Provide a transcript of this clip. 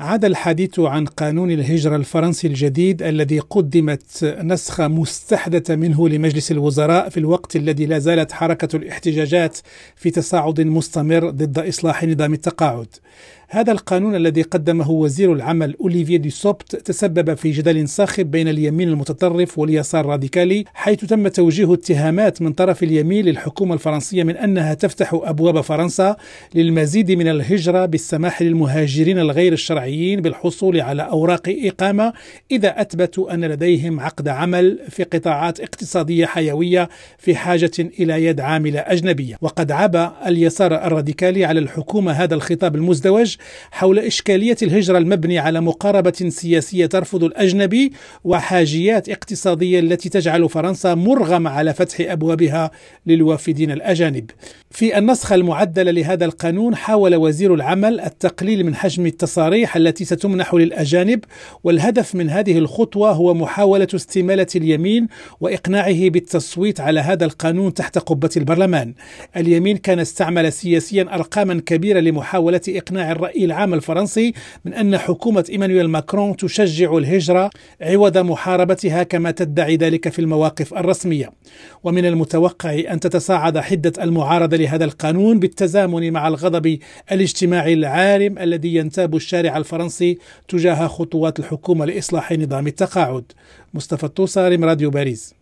عاد الحديث عن قانون الهجرة الفرنسي الجديد الذي قدمت نسخة مستحدثة منه لمجلس الوزراء في الوقت الذي لا زالت حركة الاحتجاجات في تصاعد مستمر ضد إصلاح نظام التقاعد. هذا القانون الذي قدمه وزير العمل أوليفيه دي سوبت تسبب في جدل صاخب بين اليمين المتطرف واليسار الراديكالي حيث تم توجيه اتهامات من طرف اليمين للحكومة الفرنسية من أنها تفتح أبواب فرنسا للمزيد من الهجرة بالسماح للمهاجرين الغير الشرعيين بالحصول على أوراق إقامة إذا أثبتوا أن لديهم عقد عمل في قطاعات اقتصادية حيوية في حاجة إلى يد عاملة أجنبية. وقد عاب اليسار الراديكالي على الحكومة هذا الخطاب المزدوج حول إشكالية الهجرة المبني على مقاربة سياسية ترفض الأجنبي وحاجيات اقتصادية التي تجعل فرنسا مرغمة على فتح أبوابها للوافدين الأجانب. في النسخة المعدلة لهذا القانون حاول وزير العمل التقليل من حجم التصاريح التي ستمنح للأجانب والهدف من هذه الخطوة هو محاولة استمالة اليمين وإقناعه بالتصويت على هذا القانون تحت قبة البرلمان. اليمين كان استعمل سياسيا أرقاما كبيرة لمحاولة إقناع الرأي الرأي العام الفرنسي من أن حكومة إيمانويل ماكرون تشجع الهجرة عوض محاربتها كما تدعي ذلك في المواقف الرسمية. ومن المتوقع أن تتصاعد حدة المعارضة لهذا القانون بالتزامن مع الغضب الاجتماعي العارم الذي ينتاب الشارع الفرنسي تجاه خطوات الحكومة لإصلاح نظام التقاعد. مصطفى التوصاري راديو باريس.